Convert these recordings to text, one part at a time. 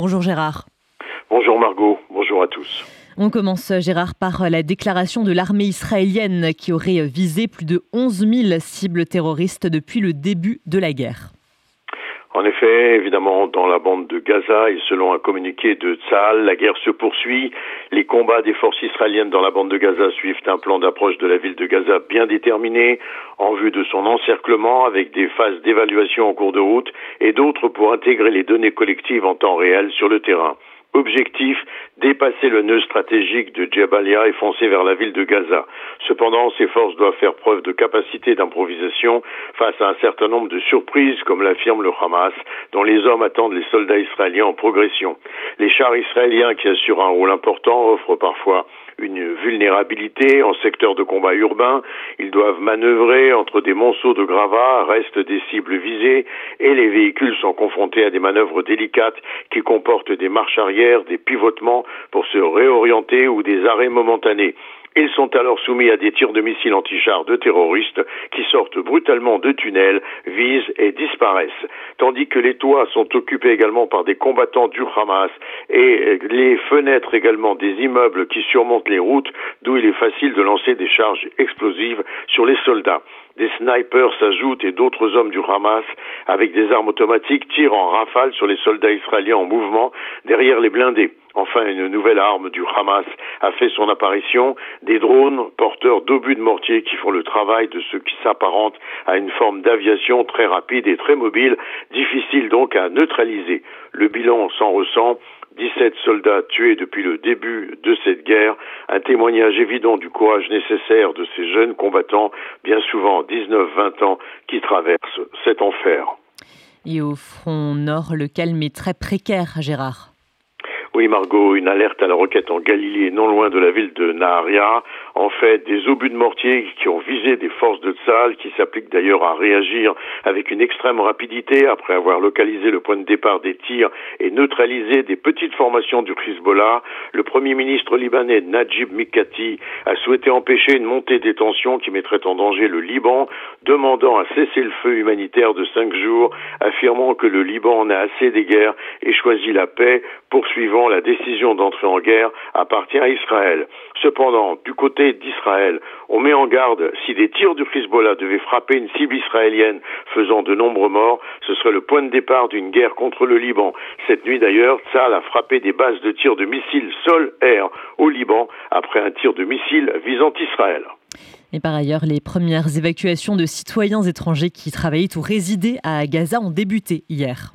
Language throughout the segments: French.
Bonjour Gérard. Bonjour Margot, bonjour à tous. On commence Gérard par la déclaration de l'armée israélienne qui aurait visé plus de 11 000 cibles terroristes depuis le début de la guerre. En effet, évidemment, dans la bande de Gaza et selon un communiqué de Tzal, la guerre se poursuit. Les combats des forces israéliennes dans la bande de Gaza suivent un plan d'approche de la ville de Gaza bien déterminé en vue de son encerclement avec des phases d'évaluation en cours de route et d'autres pour intégrer les données collectives en temps réel sur le terrain. Objectif, dépasser le nœud stratégique de Jabalia et foncer vers la ville de Gaza. Cependant, ces forces doivent faire preuve de capacité d'improvisation face à un certain nombre de surprises, comme l'affirme le Hamas, dont les hommes attendent les soldats israéliens en progression. Les chars israéliens, qui assurent un rôle important, offrent parfois une vulnérabilité en secteur de combat urbain. Ils doivent manœuvrer entre des monceaux de gravats, restent des cibles visées, et les véhicules sont confrontés à des manœuvres délicates qui comportent des marches arrière, des pivotements pour se réorienter ou des arrêts momentanés. Ils sont alors soumis à des tirs de missiles anti-chars de terroristes qui sortent brutalement de tunnels, visent et disparaissent. Tandis que les toits sont occupés également par des combattants du Hamas et les fenêtres également des immeubles qui surmontent les routes d'où il est facile de lancer des charges explosives sur les soldats. Des snipers s'ajoutent et d'autres hommes du Hamas avec des armes automatiques tirent en rafale sur les soldats israéliens en mouvement derrière les blindés. Enfin, une nouvelle arme du Hamas a fait son apparition, des drones porteurs d'obus de mortier qui font le travail de ce qui s'apparente à une forme d'aviation très rapide et très mobile, difficile donc à neutraliser. Le bilan s'en ressent. 17 soldats tués depuis le début de cette guerre, un témoignage évident du courage nécessaire de ces jeunes combattants, bien souvent 19-20 ans, qui traversent cet enfer. Et au front nord, le calme est très précaire, Gérard. Oui, Margot, une alerte à la roquette en Galilée, non loin de la ville de Naharia. En fait, des obus de mortier qui ont visé des forces de Tzal, qui s'appliquent d'ailleurs à réagir avec une extrême rapidité après avoir localisé le point de départ des tirs et neutralisé des petites formations du Hezbollah. Le premier ministre libanais Najib Mikati a souhaité empêcher une montée des tensions qui mettrait en danger le Liban, demandant un cessez-le-feu humanitaire de cinq jours, affirmant que le Liban en a assez des guerres et choisit la paix, poursuivant la décision d'entrer en guerre appartient à Israël. Cependant, du côté d'Israël, on met en garde si des tirs du Hezbollah devaient frapper une cible israélienne faisant de nombreux morts, ce serait le point de départ d'une guerre contre le Liban. Cette nuit d'ailleurs, Tzal a frappé des bases de tirs de missiles sol-air au Liban après un tir de missile visant Israël. Et par ailleurs, les premières évacuations de citoyens étrangers qui travaillaient ou résidaient à Gaza ont débuté hier.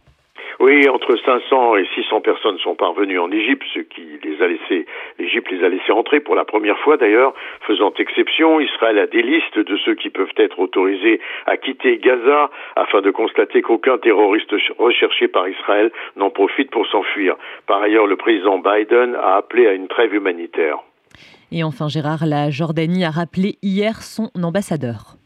Oui, entre 500 et 600 personnes sont parvenues en Égypte, ce qui les a laissés, l'Égypte les a laissés entrer pour la première fois d'ailleurs, faisant exception. Israël a des listes de ceux qui peuvent être autorisés à quitter Gaza afin de constater qu'aucun terroriste recherché par Israël n'en profite pour s'enfuir. Par ailleurs, le président Biden a appelé à une trêve humanitaire. Et enfin, Gérard, la Jordanie a rappelé hier son ambassadeur.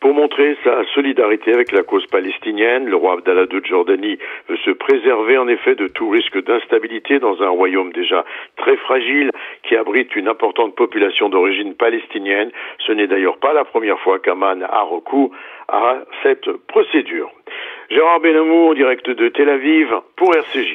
Pour montrer sa solidarité avec la cause palestinienne, le roi Abdallah de Jordanie veut se préserver en effet de tout risque d'instabilité dans un royaume déjà très fragile qui abrite une importante population d'origine palestinienne. Ce n'est d'ailleurs pas la première fois qu'Aman a recours à cette procédure. Gérard Benamou en direct de Tel Aviv pour RCJ.